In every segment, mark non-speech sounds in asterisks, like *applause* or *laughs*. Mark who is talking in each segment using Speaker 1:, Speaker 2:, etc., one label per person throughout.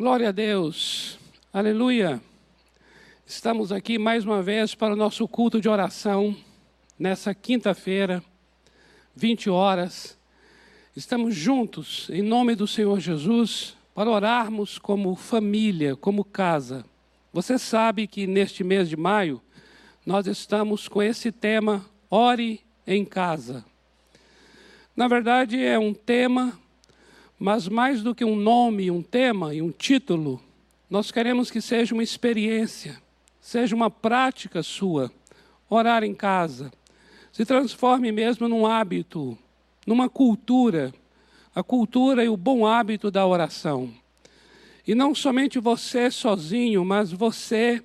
Speaker 1: Glória a Deus. Aleluia. Estamos aqui mais uma vez para o nosso culto de oração, nessa quinta-feira, 20 horas. Estamos juntos, em nome do Senhor Jesus, para orarmos como família, como casa. Você sabe que neste mês de maio, nós estamos com esse tema, Ore em Casa. Na verdade, é um tema mas mais do que um nome, um tema e um título, nós queremos que seja uma experiência, seja uma prática sua. Orar em casa. Se transforme mesmo num hábito, numa cultura, a cultura e o bom hábito da oração. E não somente você sozinho, mas você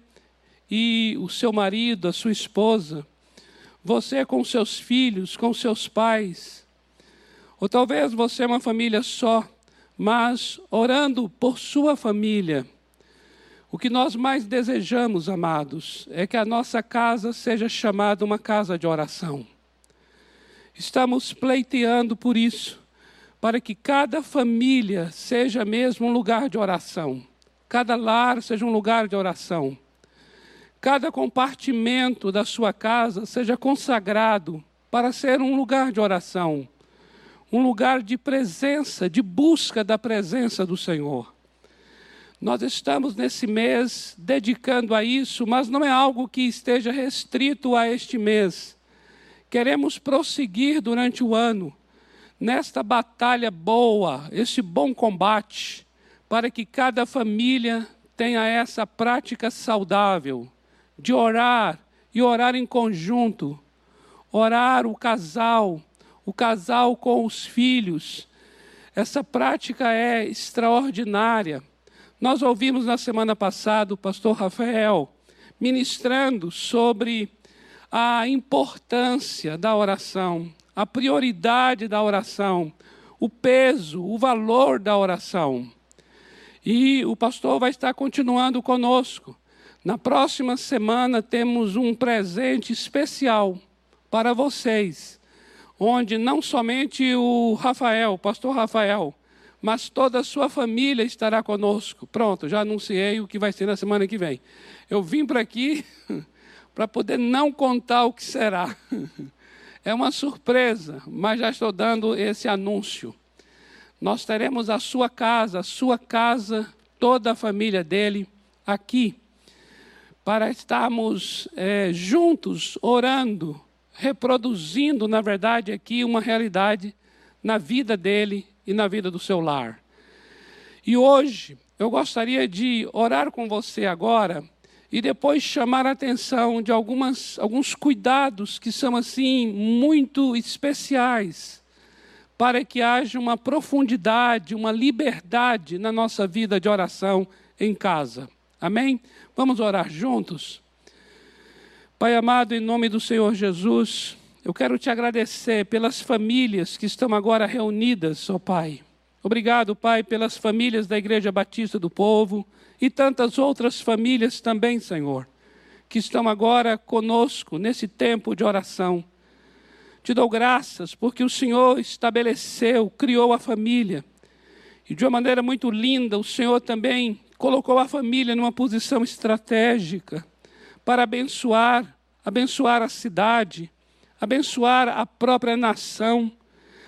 Speaker 1: e o seu marido, a sua esposa, você com seus filhos, com seus pais, ou talvez você é uma família só, mas orando por sua família. O que nós mais desejamos, amados, é que a nossa casa seja chamada uma casa de oração. Estamos pleiteando por isso, para que cada família seja mesmo um lugar de oração, cada lar seja um lugar de oração, cada compartimento da sua casa seja consagrado para ser um lugar de oração um lugar de presença, de busca da presença do Senhor. Nós estamos nesse mês dedicando a isso, mas não é algo que esteja restrito a este mês. Queremos prosseguir durante o ano nesta batalha boa, esse bom combate, para que cada família tenha essa prática saudável de orar e orar em conjunto, orar o casal, o casal com os filhos. Essa prática é extraordinária. Nós ouvimos na semana passada o pastor Rafael ministrando sobre a importância da oração, a prioridade da oração, o peso, o valor da oração. E o pastor vai estar continuando conosco. Na próxima semana temos um presente especial para vocês onde não somente o Rafael, o pastor Rafael, mas toda a sua família estará conosco. Pronto, já anunciei o que vai ser na semana que vem. Eu vim para aqui *laughs* para poder não contar o que será. *laughs* É uma surpresa, mas já estou dando esse anúncio. Nós teremos a sua casa, a sua casa, toda a família dele aqui, para estarmos é, juntos orando, reproduzindo, na verdade, aqui uma realidade na vida dele e na vida do seu lar. E hoje eu gostaria de orar com você agora e depois chamar a atenção de algumas, alguns cuidados que são assim muito especiais para que haja uma profundidade, uma liberdade na nossa vida de oração em casa. Amém? Vamos orar juntos? Pai amado, em nome do Senhor Jesus, eu quero te agradecer pelas famílias que estão agora reunidas, ó Pai. Obrigado, Pai, pelas famílias da Igreja Batista do Povo e tantas outras famílias também, Senhor, que estão agora conosco nesse tempo de oração. Te dou graças porque o Senhor estabeleceu, criou a família. E de uma maneira muito linda, o Senhor também colocou a família numa posição estratégica para abençoar, abençoar a cidade, abençoar a própria nação,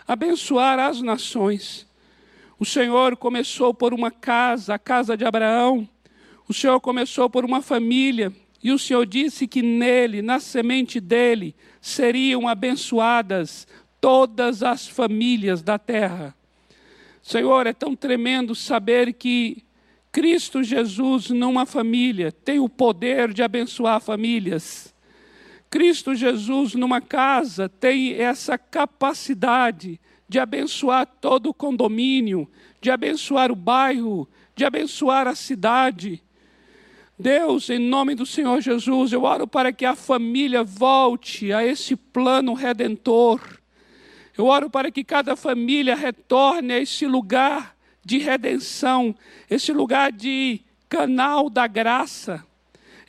Speaker 1: abençoar as nações. O Senhor começou por uma casa, a casa de Abraão. O Senhor começou por uma família. E o Senhor disse que nele, na semente dele, seriam abençoadas todas as famílias da terra. Senhor, é tão tremendo saber que Cristo Jesus, numa família, tem o poder de abençoar famílias. Cristo Jesus, numa casa, tem essa capacidade de abençoar todo o condomínio, de abençoar o bairro, de abençoar a cidade. Deus, em nome do Senhor Jesus, eu oro para que a família volte a esse plano redentor. Eu oro para que cada família retorne a esse lugar de redenção, esse lugar de canal da graça,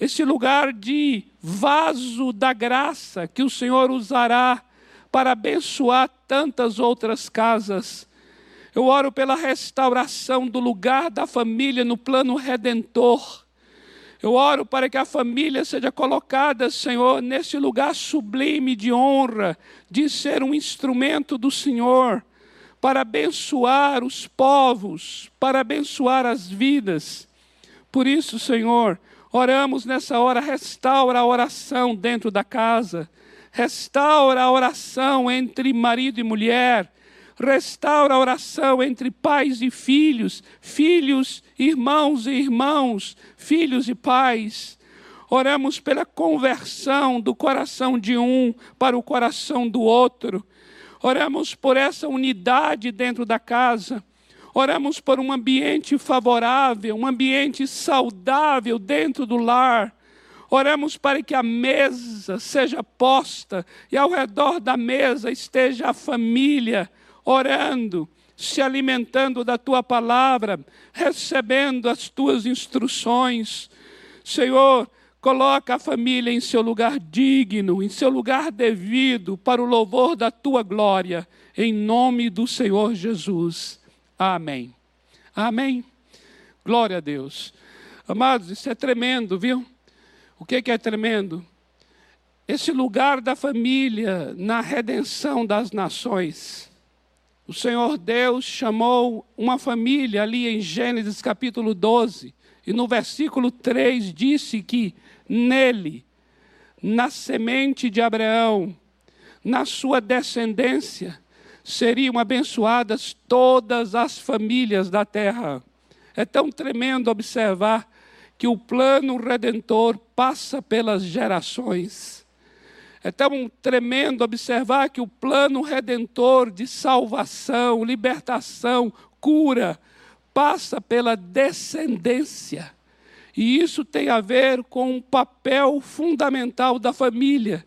Speaker 1: esse lugar de vaso da graça que o Senhor usará para abençoar tantas outras casas. Eu oro pela restauração do lugar da família no plano redentor. Eu oro para que a família seja colocada, Senhor, nesse lugar sublime de honra, de ser um instrumento do Senhor, para abençoar os povos, para abençoar as vidas. Por isso, Senhor, oramos nessa hora, restaura a oração dentro da casa, restaura a oração entre marido e mulher, restaura a oração entre pais e filhos, filhos, irmãos e irmãos, filhos e pais. Oramos pela conversão do coração de um para o coração do outro. Oramos por essa unidade dentro da casa. Oramos por um ambiente favorável, um ambiente saudável dentro do lar. Oramos para que a mesa seja posta e ao redor da mesa esteja a família orando, se alimentando da tua palavra, recebendo as tuas instruções. Senhor, coloca a família em seu lugar digno, em seu lugar devido, para o louvor da tua glória, em nome do Senhor Jesus. Amém. Amém. Glória a Deus. Amados, isso é tremendo, viu? O que é tremendo? Esse lugar da família na redenção das nações. O Senhor Deus chamou uma família ali em Gênesis capítulo 12, e no versículo 3 disse que nele, na semente de Abraão, na sua descendência, seriam abençoadas todas as famílias da terra. É tão tremendo observar que o plano redentor passa pelas gerações. É tão tremendo observar que o plano redentor de salvação, libertação, cura, passa pela descendência. E isso tem a ver com um papel fundamental da família.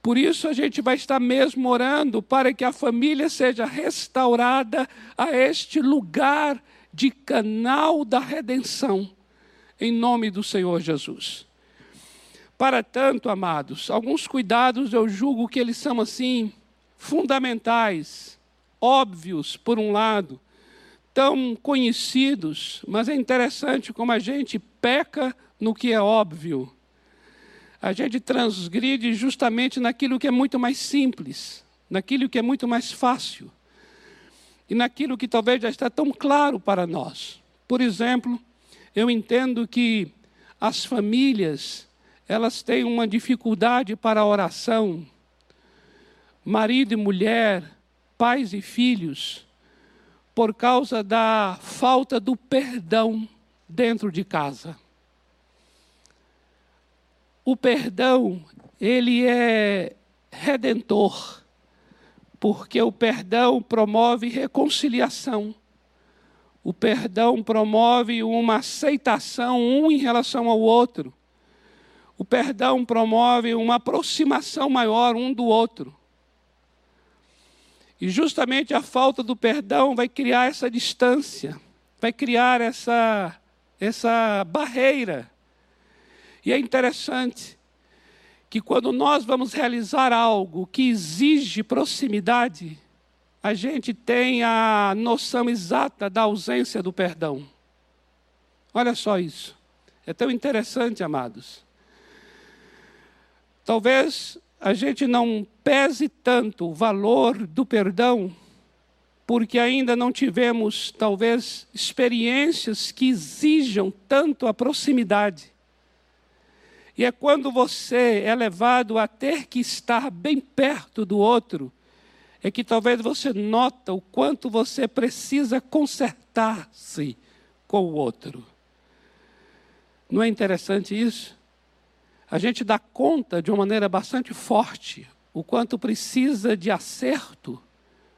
Speaker 1: Por isso a gente vai estar mesmo orando para que a família seja restaurada a este lugar de canal da redenção, em nome do Senhor Jesus. Para tanto, amados, alguns cuidados eu julgo que eles são assim fundamentais, óbvios por um lado, tão conhecidos, mas é interessante como a gente peca no que é óbvio. A gente transgride justamente naquilo que é muito mais simples, naquilo que é muito mais fácil e naquilo que talvez já está tão claro para nós. Por exemplo, eu entendo que as famílias elas têm uma dificuldade para a oração. Marido e mulher, pais e filhos, por causa da falta do perdão dentro de casa. O perdão, ele é redentor, porque o perdão promove reconciliação. O perdão promove uma aceitação um em relação ao outro. O perdão promove uma aproximação maior um do outro. E justamente a falta do perdão vai criar essa distância, vai criar essa, essa barreira. E é interessante que quando nós vamos realizar algo que exige proximidade, a gente tem a noção exata da ausência do perdão. Olha só isso. É tão interessante, amados. Talvez a gente não pese tanto o valor do perdão, porque ainda não tivemos, talvez, experiências que exijam tanto a proximidade. E é quando você é levado a ter que estar bem perto do outro, é que talvez você nota o quanto você precisa consertar-se com o outro. Não é interessante isso? A gente dá conta de uma maneira bastante forte o quanto precisa de acerto,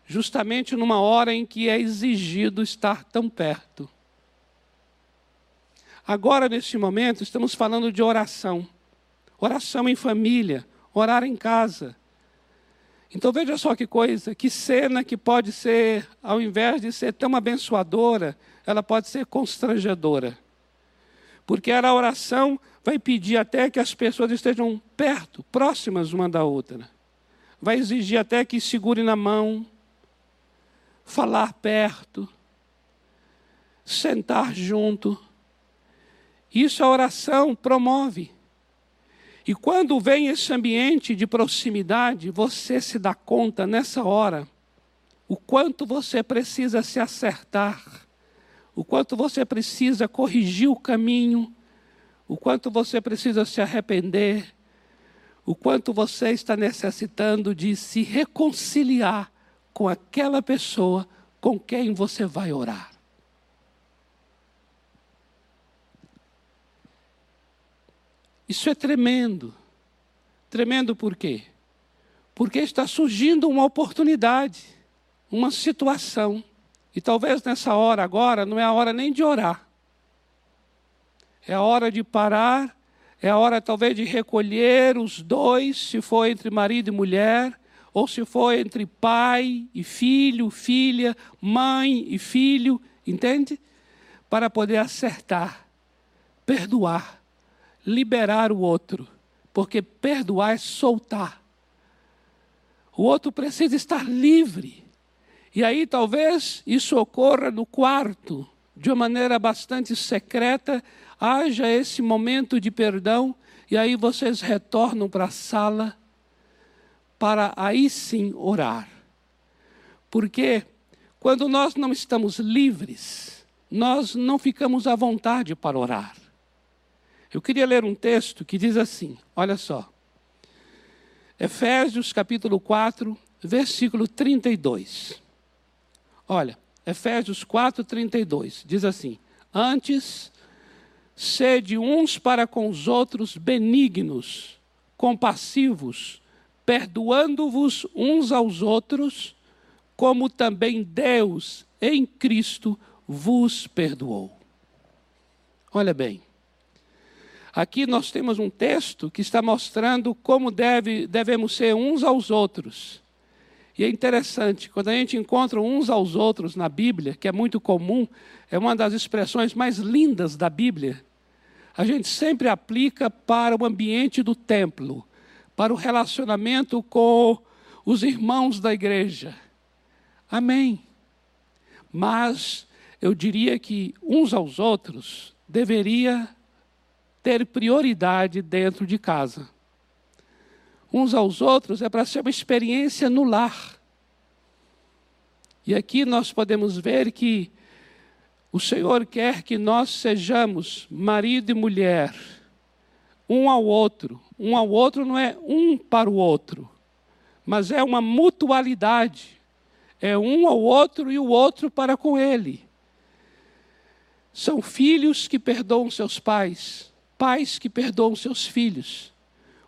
Speaker 1: justamente numa hora em que é exigido estar tão perto. Agora, neste momento, estamos falando de oração. Oração em família, orar em casa. Então veja só que coisa, que cena que pode ser, ao invés de ser tão abençoadora, ela pode ser constrangedora. Porque era a oração vai pedir até que as pessoas estejam perto, próximas uma da outra. Vai exigir até que segure na mão. falar perto, sentar junto. Isso a oração promove. E quando vem esse ambiente de proximidade, você se dá conta nessa hora o quanto você precisa se acertar, o quanto você precisa corrigir o caminho, o quanto você precisa se arrepender, o quanto você está necessitando de se reconciliar com aquela pessoa com quem você vai orar. Isso é tremendo. Tremendo por quê? Porque está surgindo uma oportunidade uma situação. E talvez nessa hora agora não é a hora nem de orar. É a hora de parar, é a hora talvez de recolher os dois, se for entre marido e mulher, ou se for entre pai e filho, filha, mãe e filho, entende? Para poder acertar, perdoar, liberar o outro, porque perdoar é soltar. O outro precisa estar livre. E aí talvez isso ocorra no quarto, de uma maneira bastante secreta, haja esse momento de perdão, e aí vocês retornam para a sala para aí sim orar. Porque quando nós não estamos livres, nós não ficamos à vontade para orar. Eu queria ler um texto que diz assim: olha só. Efésios capítulo 4, versículo 32. Olha, Efésios 4:32 diz assim: Antes sede uns para com os outros benignos, compassivos, perdoando-vos uns aos outros, como também Deus em Cristo vos perdoou. Olha bem, aqui nós temos um texto que está mostrando como deve, devemos ser uns aos outros. E é interessante, quando a gente encontra uns aos outros na Bíblia, que é muito comum, é uma das expressões mais lindas da Bíblia, a gente sempre aplica para o ambiente do templo, para o relacionamento com os irmãos da igreja. Amém. Mas eu diria que uns aos outros deveria ter prioridade dentro de casa uns aos outros é para ser uma experiência no lar. E aqui nós podemos ver que o Senhor quer que nós sejamos marido e mulher, um ao outro. Um ao outro não é um para o outro, mas é uma mutualidade. É um ao outro e o outro para com ele. São filhos que perdoam seus pais, pais que perdoam seus filhos.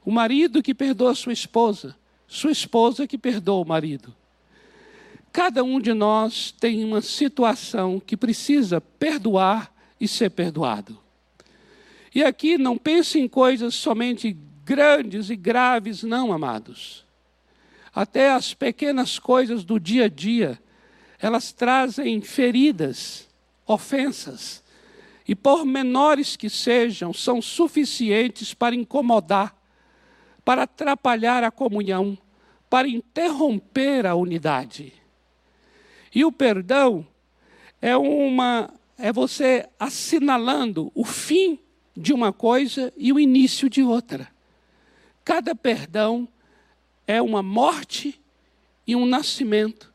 Speaker 1: O marido que perdoa sua esposa, sua esposa que perdoa o marido. Cada um de nós tem uma situação que precisa perdoar e ser perdoado. E aqui não pense em coisas somente grandes e graves, não, amados. Até as pequenas coisas do dia a dia, elas trazem feridas, ofensas, e por menores que sejam, são suficientes para incomodar para atrapalhar a comunhão, para interromper a unidade. E o perdão é uma é você assinalando o fim de uma coisa e o início de outra. Cada perdão é uma morte e um nascimento.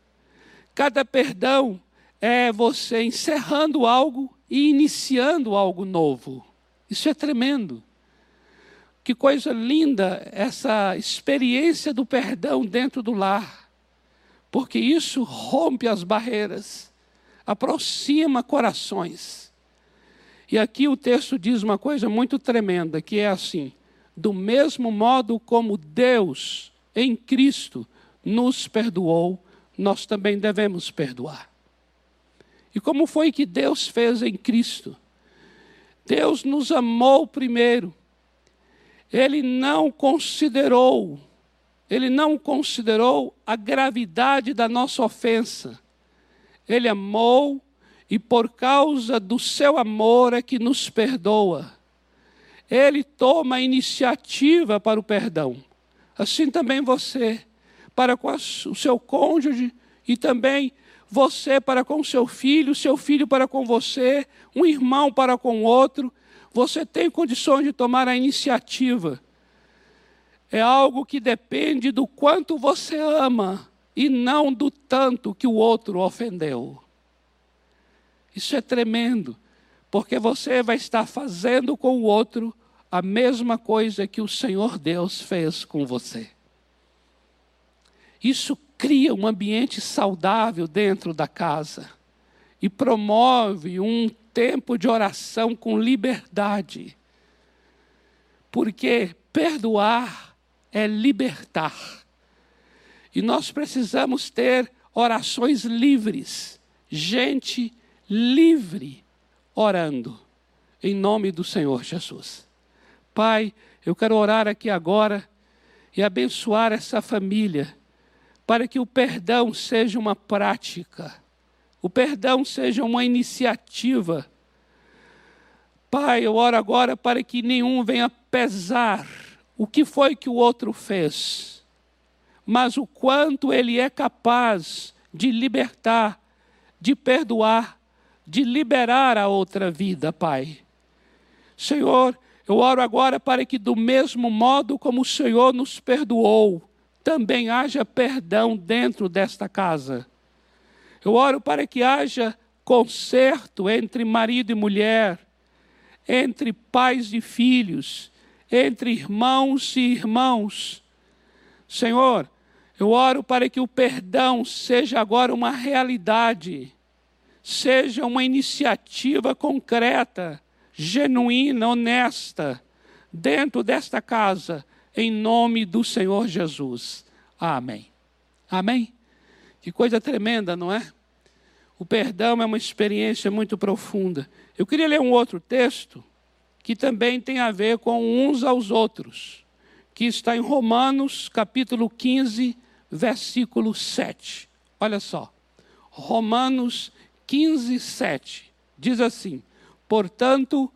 Speaker 1: Cada perdão é você encerrando algo e iniciando algo novo. Isso é tremendo. Que coisa linda essa experiência do perdão dentro do lar, porque isso rompe as barreiras, aproxima corações. E aqui o texto diz uma coisa muito tremenda, que é assim: do mesmo modo como Deus em Cristo nos perdoou, nós também devemos perdoar. E como foi que Deus fez em Cristo? Deus nos amou primeiro ele não considerou, ele não considerou a gravidade da nossa ofensa. Ele amou e por causa do seu amor é que nos perdoa. Ele toma a iniciativa para o perdão. Assim também você, para com o seu cônjuge e também você para com seu filho, seu filho para com você, um irmão para com outro. Você tem condições de tomar a iniciativa. É algo que depende do quanto você ama e não do tanto que o outro ofendeu. Isso é tremendo, porque você vai estar fazendo com o outro a mesma coisa que o Senhor Deus fez com você. Isso cria um ambiente saudável dentro da casa e promove um tempo de oração com liberdade. Porque perdoar é libertar. E nós precisamos ter orações livres, gente livre orando, em nome do Senhor Jesus. Pai, eu quero orar aqui agora e abençoar essa família, para que o perdão seja uma prática, o perdão seja uma iniciativa. Pai, eu oro agora para que nenhum venha pesar o que foi que o outro fez, mas o quanto ele é capaz de libertar, de perdoar, de liberar a outra vida, Pai. Senhor, eu oro agora para que, do mesmo modo como o Senhor nos perdoou, também haja perdão dentro desta casa. Eu oro para que haja conserto entre marido e mulher, entre pais e filhos, entre irmãos e irmãos. Senhor, eu oro para que o perdão seja agora uma realidade, seja uma iniciativa concreta genuína, honesta, dentro desta casa, em nome do Senhor Jesus. Amém. Amém? Que coisa tremenda, não é? O perdão é uma experiência muito profunda. Eu queria ler um outro texto que também tem a ver com uns aos outros, que está em Romanos, capítulo 15, versículo 7. Olha só. Romanos 15, 7. Diz assim: Portanto,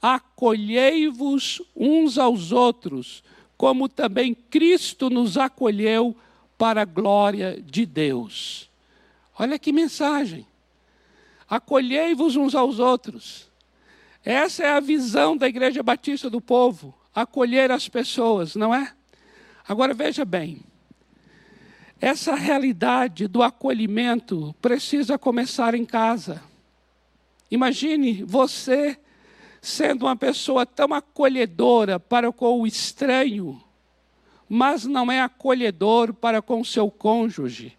Speaker 1: acolhei-vos uns aos outros, como também Cristo nos acolheu para a glória de Deus. Olha que mensagem. Acolhei-vos uns aos outros. Essa é a visão da Igreja Batista do Povo, acolher as pessoas, não é? Agora veja bem, essa realidade do acolhimento precisa começar em casa. Imagine você sendo uma pessoa tão acolhedora para com o estranho, mas não é acolhedor para com seu cônjuge,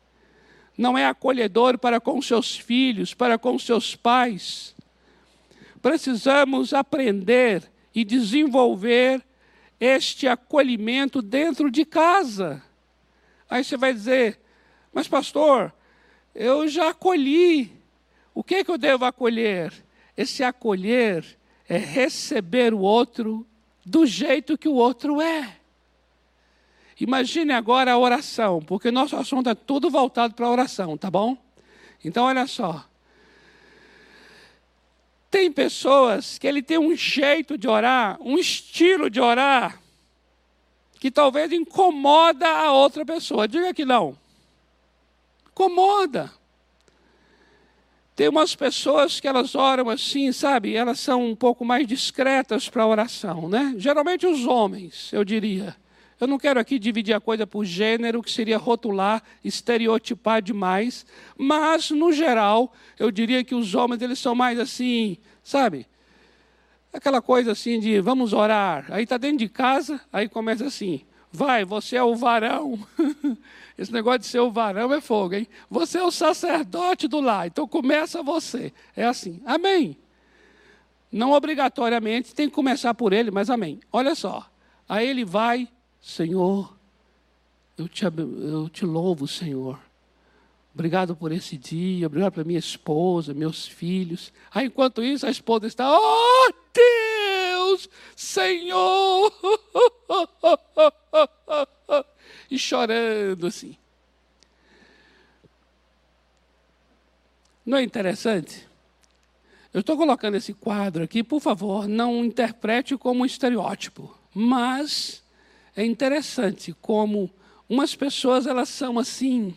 Speaker 1: não é acolhedor para com seus filhos, para com seus pais. Precisamos aprender e desenvolver este acolhimento dentro de casa. Aí você vai dizer, mas pastor, eu já acolhi o que, é que eu devo acolher? Esse acolher é receber o outro do jeito que o outro é. Imagine agora a oração, porque nosso assunto é tudo voltado para a oração, tá bom? Então, olha só. Tem pessoas que ele tem um jeito de orar, um estilo de orar, que talvez incomoda a outra pessoa. Diga que não. Incomoda. Tem umas pessoas que elas oram assim, sabe? Elas são um pouco mais discretas para a oração, né? Geralmente os homens, eu diria. Eu não quero aqui dividir a coisa por gênero, que seria rotular, estereotipar demais, mas no geral, eu diria que os homens eles são mais assim, sabe? Aquela coisa assim de vamos orar. Aí está dentro de casa, aí começa assim: vai, você é o varão. *laughs* Esse negócio de ser o varão é fogo, hein? Você é o sacerdote do lar, então começa você. É assim. Amém. Não obrigatoriamente tem que começar por ele, mas amém. Olha só. Aí ele vai, Senhor, eu te, eu te louvo, Senhor. Obrigado por esse dia, obrigado pela minha esposa, meus filhos. Aí, enquanto isso, a esposa está, oh Deus, Senhor, *laughs* e chorando assim. Não é interessante? Eu estou colocando esse quadro aqui, por favor, não interprete como um estereótipo, mas é interessante como umas pessoas elas são assim,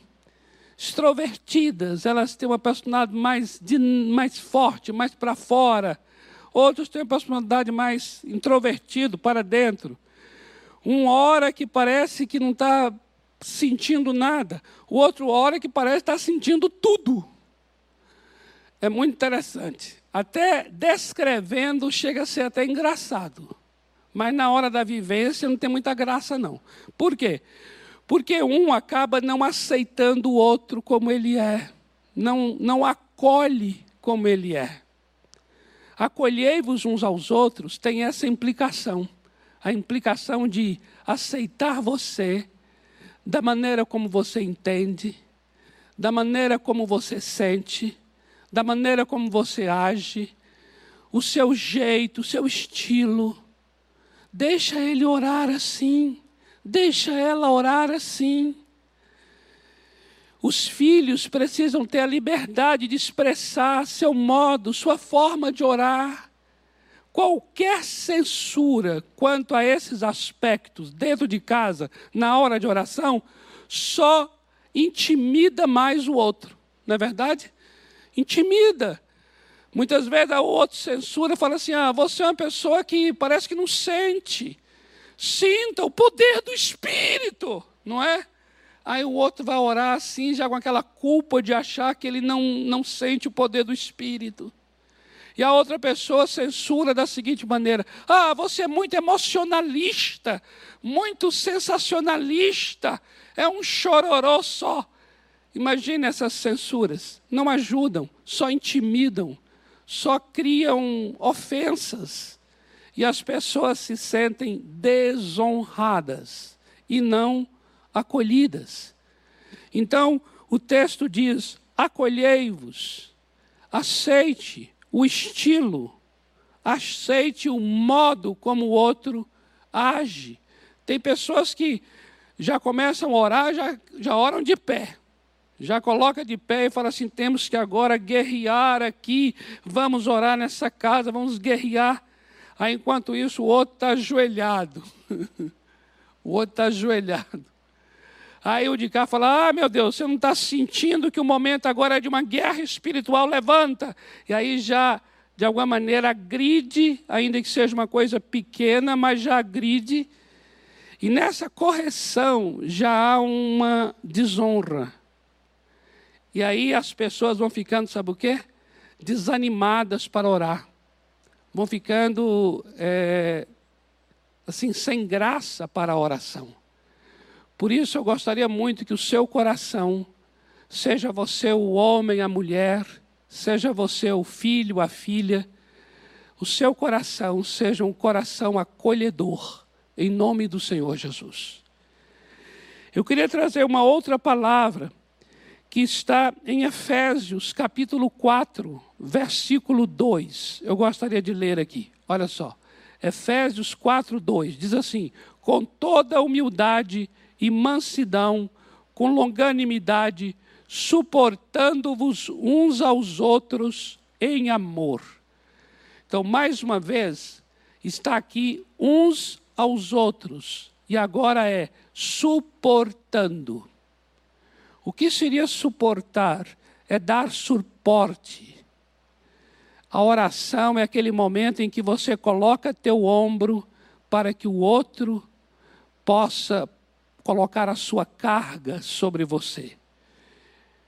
Speaker 1: extrovertidas, elas têm uma personalidade mais, mais forte, mais para fora. Outros têm uma personalidade mais introvertido, para dentro. Um hora que parece que não está sentindo nada, o outro hora que parece estar tá sentindo tudo. É muito interessante. Até descrevendo chega a ser até engraçado. Mas na hora da vivência não tem muita graça, não. Por quê? Porque um acaba não aceitando o outro como ele é, não, não acolhe como ele é. Acolhei-vos uns aos outros tem essa implicação a implicação de aceitar você da maneira como você entende, da maneira como você sente, da maneira como você age, o seu jeito, o seu estilo. Deixa ele orar assim, deixa ela orar assim. Os filhos precisam ter a liberdade de expressar seu modo, sua forma de orar. Qualquer censura quanto a esses aspectos dentro de casa, na hora de oração, só intimida mais o outro, não é verdade? Intimida. Muitas vezes o outro censura, fala assim: ah, você é uma pessoa que parece que não sente. Sinta o poder do Espírito, não é? Aí o outro vai orar assim, já com aquela culpa de achar que ele não, não sente o poder do Espírito. E a outra pessoa censura da seguinte maneira: Ah, você é muito emocionalista, muito sensacionalista, é um chororô só. Imagine essas censuras. Não ajudam, só intimidam, só criam ofensas. E as pessoas se sentem desonradas e não acolhidas. Então, o texto diz: acolhei-vos, aceite o estilo, aceite o modo como o outro age. Tem pessoas que já começam a orar, já, já oram de pé. Já coloca de pé e fala assim: temos que agora guerrear aqui, vamos orar nessa casa, vamos guerrear. Aí, enquanto isso, o outro está ajoelhado. *laughs* o outro está ajoelhado. Aí o de cá fala: Ah, meu Deus, você não está sentindo que o momento agora é de uma guerra espiritual? Levanta. E aí já, de alguma maneira, agride, ainda que seja uma coisa pequena, mas já agride. E nessa correção já há uma desonra. E aí as pessoas vão ficando, sabe o quê? Desanimadas para orar. Vão ficando, é, assim, sem graça para a oração. Por isso eu gostaria muito que o seu coração, seja você o homem, a mulher, seja você o filho, a filha, o seu coração seja um coração acolhedor, em nome do Senhor Jesus. Eu queria trazer uma outra palavra que está em Efésios, capítulo 4, versículo 2. Eu gostaria de ler aqui. Olha só. Efésios 4, 2 diz assim: Com toda humildade e mansidão, com longanimidade, suportando-vos uns aos outros em amor. Então, mais uma vez, está aqui uns aos outros, e agora é suportando. O que seria suportar? É dar suporte. A oração é aquele momento em que você coloca teu ombro para que o outro possa colocar a sua carga sobre você.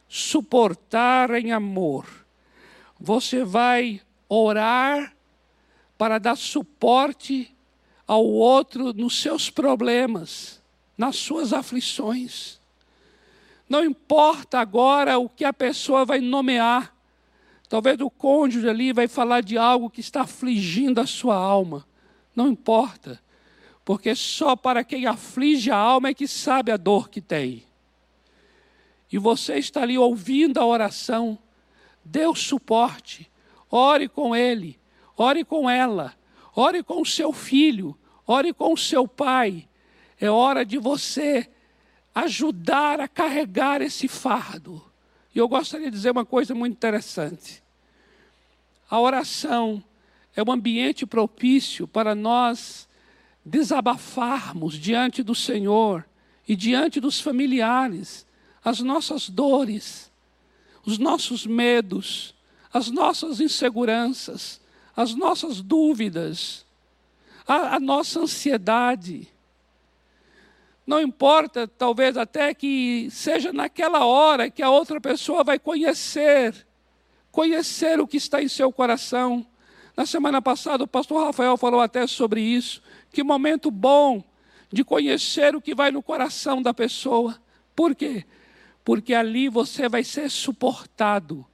Speaker 1: Suportar em amor. Você vai orar para dar suporte ao outro nos seus problemas, nas suas aflições. Não importa agora o que a pessoa vai nomear. Talvez o cônjuge ali vai falar de algo que está afligindo a sua alma. Não importa porque só para quem aflige a alma é que sabe a dor que tem. E você está ali ouvindo a oração, o suporte, ore com ele, ore com ela, ore com o seu filho, ore com o seu pai. É hora de você ajudar a carregar esse fardo. E eu gostaria de dizer uma coisa muito interessante. A oração é um ambiente propício para nós desabafarmos diante do Senhor e diante dos familiares as nossas dores, os nossos medos, as nossas inseguranças, as nossas dúvidas, a, a nossa ansiedade. Não importa, talvez até que seja naquela hora que a outra pessoa vai conhecer, conhecer o que está em seu coração. Na semana passada, o pastor Rafael falou até sobre isso. Que momento bom de conhecer o que vai no coração da pessoa. Por quê? Porque ali você vai ser suportado.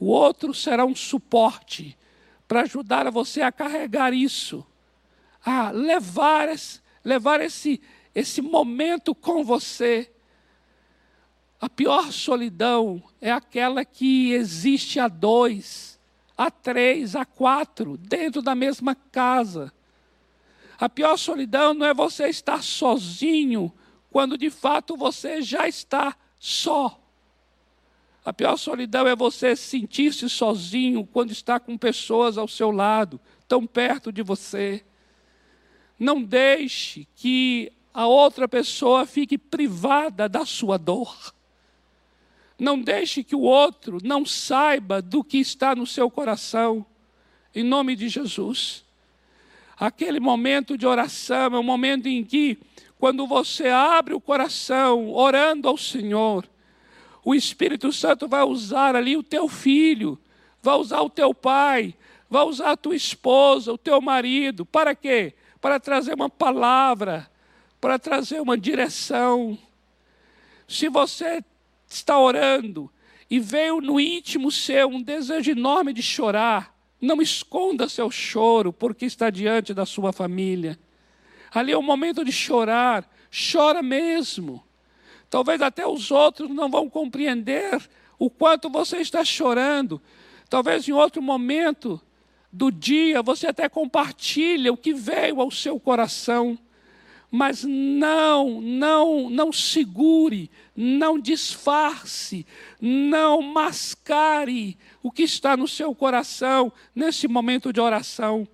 Speaker 1: O outro será um suporte para ajudar você a carregar isso, a levar esse, levar esse, esse momento com você. A pior solidão é aquela que existe a dois, a três, a quatro, dentro da mesma casa. A pior solidão não é você estar sozinho, quando de fato você já está só. A pior solidão é você sentir-se sozinho quando está com pessoas ao seu lado, tão perto de você. Não deixe que a outra pessoa fique privada da sua dor. Não deixe que o outro não saiba do que está no seu coração. Em nome de Jesus. Aquele momento de oração é o momento em que, quando você abre o coração, orando ao Senhor, o Espírito Santo vai usar ali o teu filho, vai usar o teu pai, vai usar a tua esposa, o teu marido. Para quê? Para trazer uma palavra, para trazer uma direção. Se você está orando e veio no íntimo seu um desejo enorme de chorar, não esconda seu choro, porque está diante da sua família. Ali é o momento de chorar, chora mesmo. Talvez até os outros não vão compreender o quanto você está chorando. Talvez em outro momento do dia você até compartilha o que veio ao seu coração. Mas não, não, não segure, não disfarce, não mascare o que está no seu coração nesse momento de oração,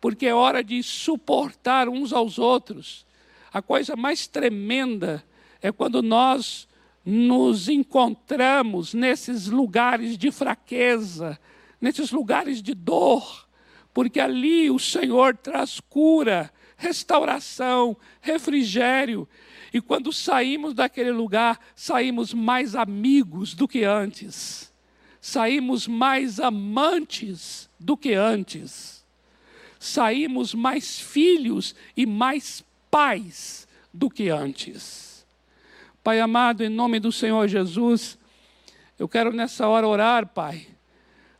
Speaker 1: porque é hora de suportar uns aos outros. A coisa mais tremenda é quando nós nos encontramos nesses lugares de fraqueza, nesses lugares de dor, porque ali o Senhor traz cura, restauração, refrigério. E quando saímos daquele lugar, saímos mais amigos do que antes, saímos mais amantes do que antes, saímos mais filhos e mais pais do que antes. Pai amado, em nome do Senhor Jesus, eu quero nessa hora orar, Pai,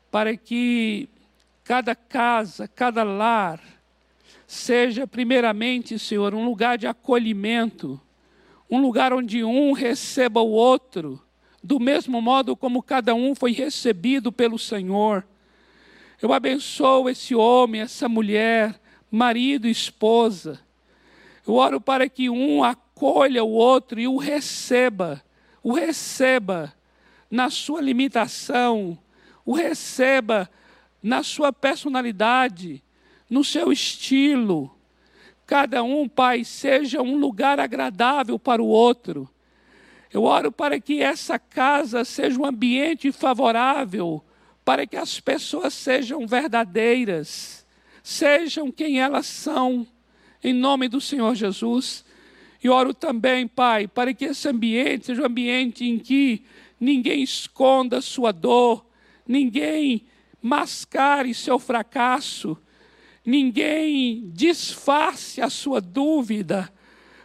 Speaker 1: para que cada casa, cada lar, seja primeiramente, Senhor, um lugar de acolhimento, um lugar onde um receba o outro, do mesmo modo como cada um foi recebido pelo Senhor. Eu abençoo esse homem, essa mulher, marido e esposa. Eu oro para que um acolha o outro e o receba, o receba na sua limitação, o receba na sua personalidade, no seu estilo. Cada um, Pai, seja um lugar agradável para o outro. Eu oro para que essa casa seja um ambiente favorável, para que as pessoas sejam verdadeiras, sejam quem elas são, em nome do Senhor Jesus. E oro também, Pai, para que esse ambiente seja um ambiente em que ninguém esconda sua dor, ninguém mascare seu fracasso, ninguém disfarce a sua dúvida,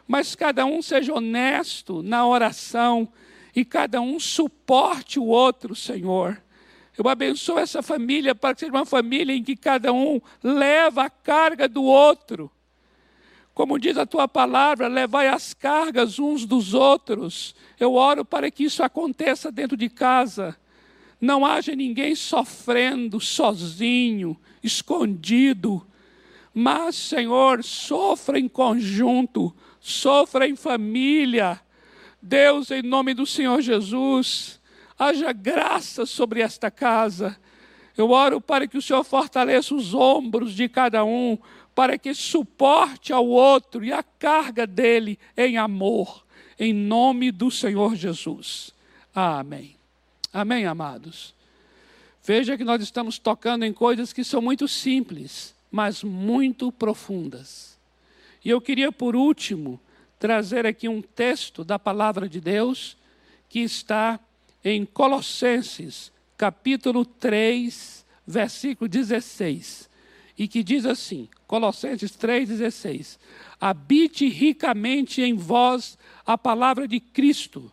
Speaker 1: mas cada um seja honesto na oração e cada um suporte o outro, Senhor. Eu abençoo essa família para que seja uma família em que cada um leva a carga do outro como diz a tua palavra, levai as cargas uns dos outros. Eu oro para que isso aconteça dentro de casa. Não haja ninguém sofrendo sozinho, escondido. Mas, Senhor, sofra em conjunto, sofra em família. Deus, em nome do Senhor Jesus, haja graça sobre esta casa. Eu oro para que o Senhor fortaleça os ombros de cada um, para que suporte ao outro e a carga dele em amor, em nome do Senhor Jesus. Amém. Amém, amados. Veja que nós estamos tocando em coisas que são muito simples, mas muito profundas. E eu queria, por último, trazer aqui um texto da palavra de Deus que está em Colossenses, capítulo 3, versículo 16, e que diz assim: Colossenses 3,16: Habite ricamente em vós a palavra de Cristo,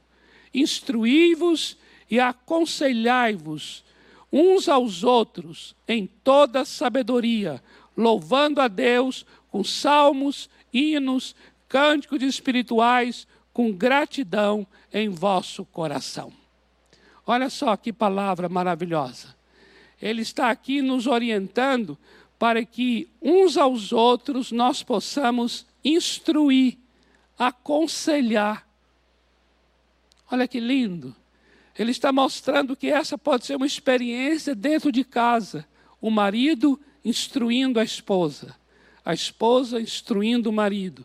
Speaker 1: instruí-vos e aconselhai-vos uns aos outros em toda sabedoria, louvando a Deus com salmos, hinos, cânticos espirituais, com gratidão em vosso coração. Olha só que palavra maravilhosa. Ele está aqui nos orientando para que uns aos outros nós possamos instruir, aconselhar. Olha que lindo. Ele está mostrando que essa pode ser uma experiência dentro de casa. O marido instruindo a esposa, a esposa instruindo o marido,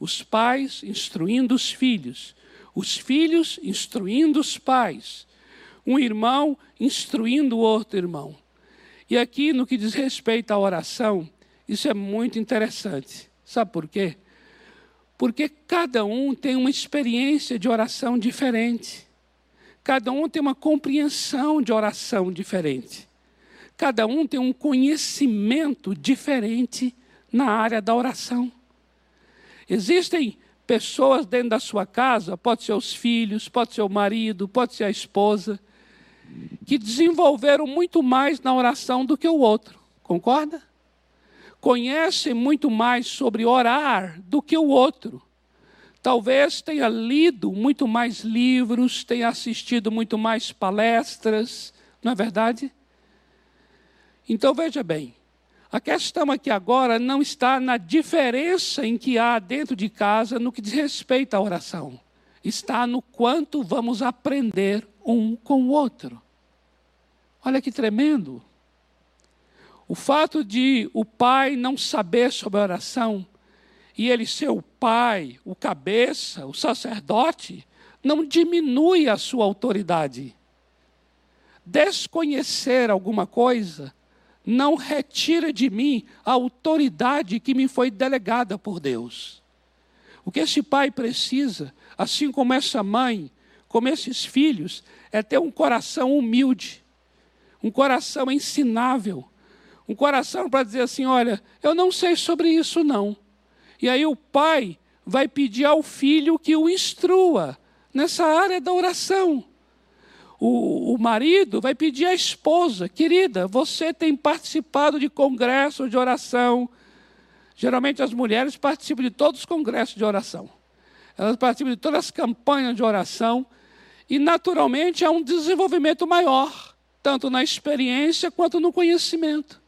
Speaker 1: os pais instruindo os filhos, os filhos instruindo os pais, um irmão instruindo o outro irmão. E aqui, no que diz respeito à oração, isso é muito interessante. Sabe por quê? Porque cada um tem uma experiência de oração diferente. Cada um tem uma compreensão de oração diferente. Cada um tem um conhecimento diferente na área da oração. Existem pessoas dentro da sua casa, pode ser os filhos, pode ser o marido, pode ser a esposa, que desenvolveram muito mais na oração do que o outro. Concorda? Conhecem muito mais sobre orar do que o outro. Talvez tenha lido muito mais livros, tenha assistido muito mais palestras, não é verdade? Então veja bem, a questão aqui agora não está na diferença em que há dentro de casa no que diz respeito à oração. Está no quanto vamos aprender um com o outro. Olha que tremendo. O fato de o pai não saber sobre a oração e ele ser o pai, o cabeça, o sacerdote, não diminui a sua autoridade. Desconhecer alguma coisa não retira de mim a autoridade que me foi delegada por Deus. O que esse pai precisa, assim como essa mãe, como esses filhos, é ter um coração humilde um coração ensinável, um coração para dizer assim: olha, eu não sei sobre isso não. E aí o pai vai pedir ao filho que o instrua nessa área da oração. O, o, marido vai pedir à esposa, querida, você tem participado de congressos de oração. Geralmente as mulheres participam de todos os congressos de oração. Elas participam de todas as campanhas de oração. E naturalmente há um desenvolvimento maior tanto na experiência quanto no conhecimento.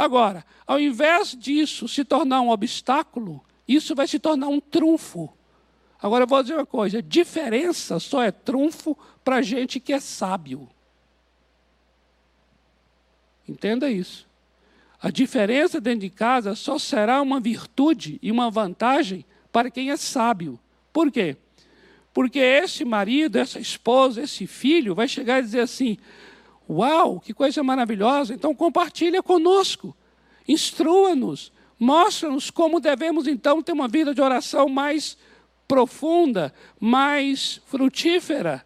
Speaker 1: Agora, ao invés disso se tornar um obstáculo, isso vai se tornar um trunfo. Agora eu vou dizer uma coisa: diferença só é trunfo para gente que é sábio. Entenda isso. A diferença dentro de casa só será uma virtude e uma vantagem para quem é sábio. Por quê? Porque esse marido, essa esposa, esse filho vai chegar e dizer assim: Uau, que coisa maravilhosa! Então compartilha conosco, instrua-nos, mostra-nos como devemos então ter uma vida de oração mais profunda, mais frutífera.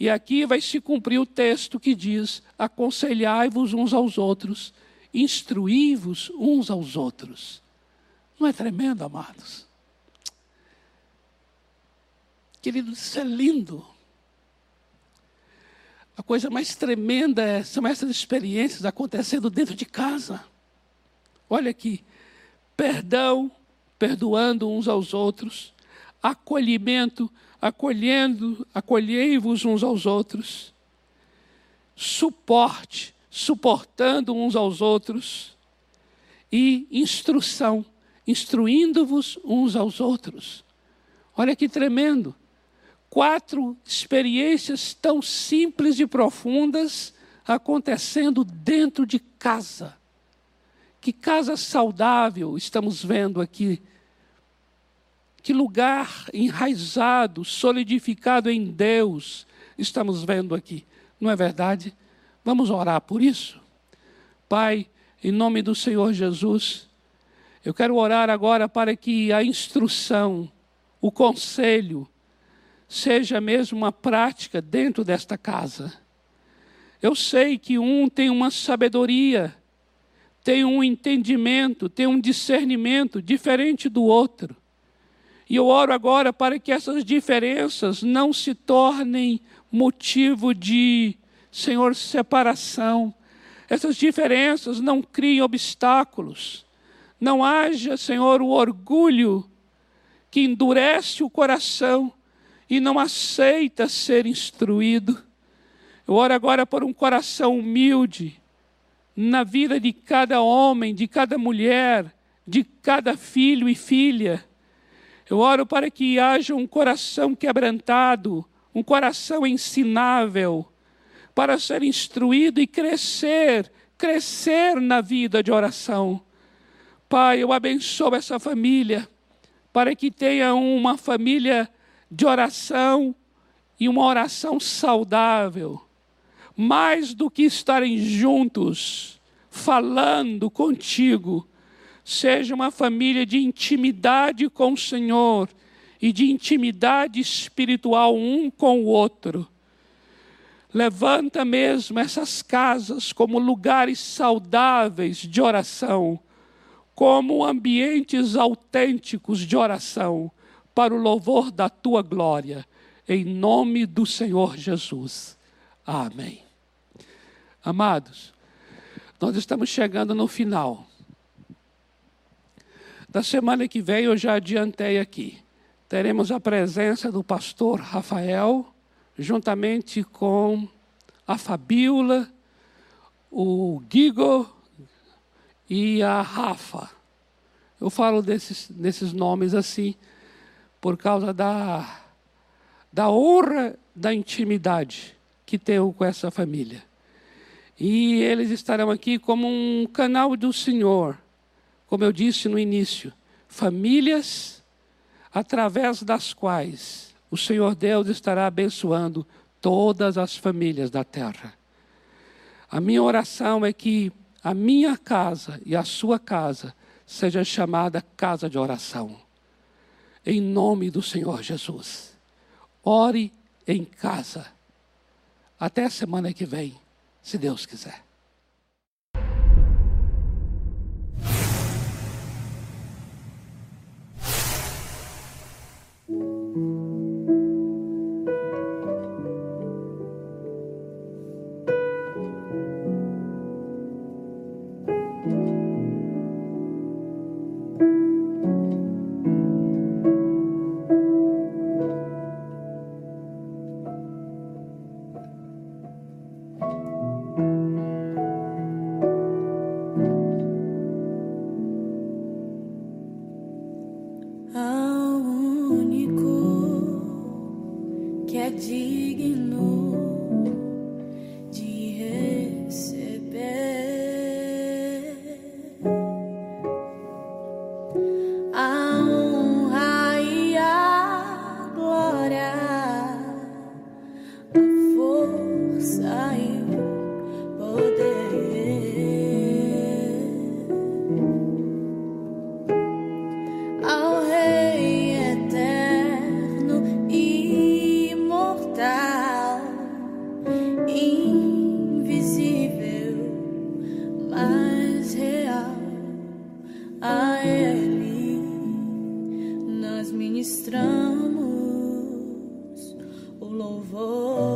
Speaker 1: E aqui vai se cumprir o texto que diz: aconselhai-vos uns aos outros, instruí-vos uns aos outros. Não é tremendo, amados? Queridos, isso é lindo. A coisa mais tremenda é, são essas experiências acontecendo dentro de casa. Olha aqui, perdão, perdoando uns aos outros, acolhimento, acolhendo, acolhei-vos uns aos outros, suporte, suportando uns aos outros, e instrução, instruindo-vos uns aos outros. Olha que tremendo quatro experiências tão simples e profundas acontecendo dentro de casa. Que casa saudável estamos vendo aqui. Que lugar enraizado, solidificado em Deus, estamos vendo aqui. Não é verdade? Vamos orar por isso? Pai, em nome do Senhor Jesus, eu quero orar agora para que a instrução, o conselho, seja mesmo uma prática dentro desta casa. Eu sei que um tem uma sabedoria, tem um entendimento, tem um discernimento diferente do outro. E eu oro agora para que essas diferenças não se tornem motivo de, Senhor, separação. Essas diferenças não criem obstáculos. Não haja, Senhor, o orgulho que endurece o coração e não aceita ser instruído. Eu oro agora por um coração humilde na vida de cada homem, de cada mulher, de cada filho e filha eu oro para que haja um coração quebrantado, um coração ensinável, para ser instruído e crescer, crescer na vida de oração. Pai, eu abençoo essa família, para que tenha uma família de oração e uma oração saudável. Mais do que estarem juntos, falando contigo, seja uma família de intimidade com o Senhor e de intimidade espiritual um com o outro. Levanta mesmo essas casas como lugares saudáveis de oração, como ambientes autênticos de oração, para o louvor da tua glória, em nome do Senhor Jesus. Amém. Amados, nós estamos chegando no final. Da semana que vem eu já adiantei aqui. Teremos a presença do pastor Rafael, juntamente com a Fabiola, o Gigo e a Rafa. Eu falo desses, desses nomes assim por causa da, da honra da intimidade que tenho com essa família. E eles estarão aqui como um canal do Senhor como eu disse no início, famílias através das quais o Senhor Deus estará abençoando todas as famílias da terra. A minha oração é que a minha casa e a sua casa seja chamada casa de oração. Em nome do Senhor Jesus. Ore em casa. Até a semana que vem, se Deus quiser.
Speaker 2: louvor.